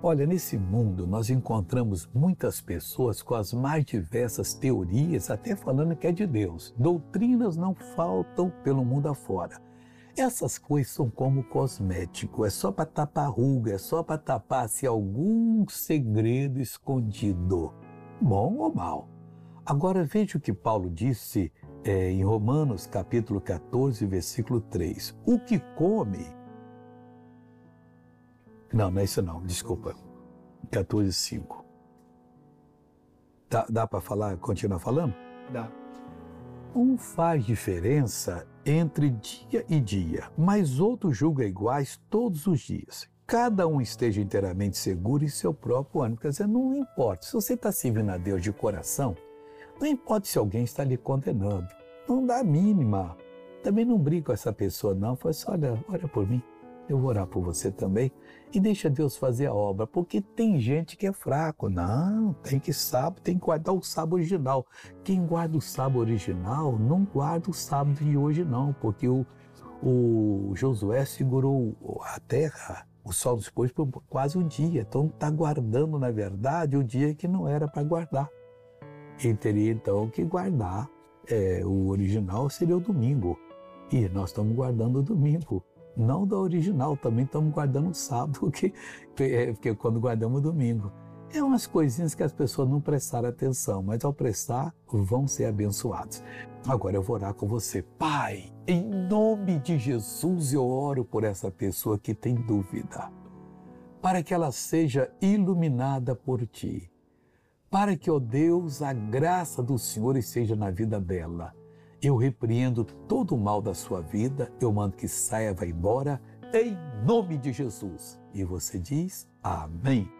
Olha, nesse mundo nós encontramos muitas pessoas com as mais diversas teorias, até falando que é de Deus. Doutrinas não faltam pelo mundo afora. Essas coisas são como cosmético, é só para tapar ruga, é só para tapar se algum segredo escondido, bom ou mal. Agora veja o que Paulo disse é, em Romanos capítulo 14, versículo 3. O que come não, não é isso não, desculpa. 14,5. Dá, dá para falar, continuar falando? Dá. Um faz diferença entre dia e dia, mas outro julga iguais todos os dias. Cada um esteja inteiramente seguro em seu próprio ânimo. Quer dizer, não importa. Se você está servindo a Deus de coração, não importa se alguém está lhe condenando. Não dá a mínima. Também não briga com essa pessoa, não. Fala assim, olha, olha por mim eu vou orar por você também e deixa Deus fazer a obra, porque tem gente que é fraco. Não, tem que sábado, tem que guardar o sábado original. Quem guarda o sábado original não guarda o sábado de hoje não, porque o, o Josué segurou a terra, o sol dos depois por quase um dia. Então está guardando, na verdade, o dia que não era para guardar. Ele teria então que guardar. É, o original seria o domingo. E nós estamos guardando o domingo não da original, também estamos guardando sábado, porque, porque quando guardamos domingo. É umas coisinhas que as pessoas não prestaram atenção, mas ao prestar, vão ser abençoados. Agora eu vou orar com você. Pai, em nome de Jesus, eu oro por essa pessoa que tem dúvida, para que ela seja iluminada por ti, para que, ó oh Deus, a graça do Senhor esteja na vida dela eu repreendo todo o mal da sua vida, eu mando que saia, vá embora, em nome de Jesus. E você diz: Amém.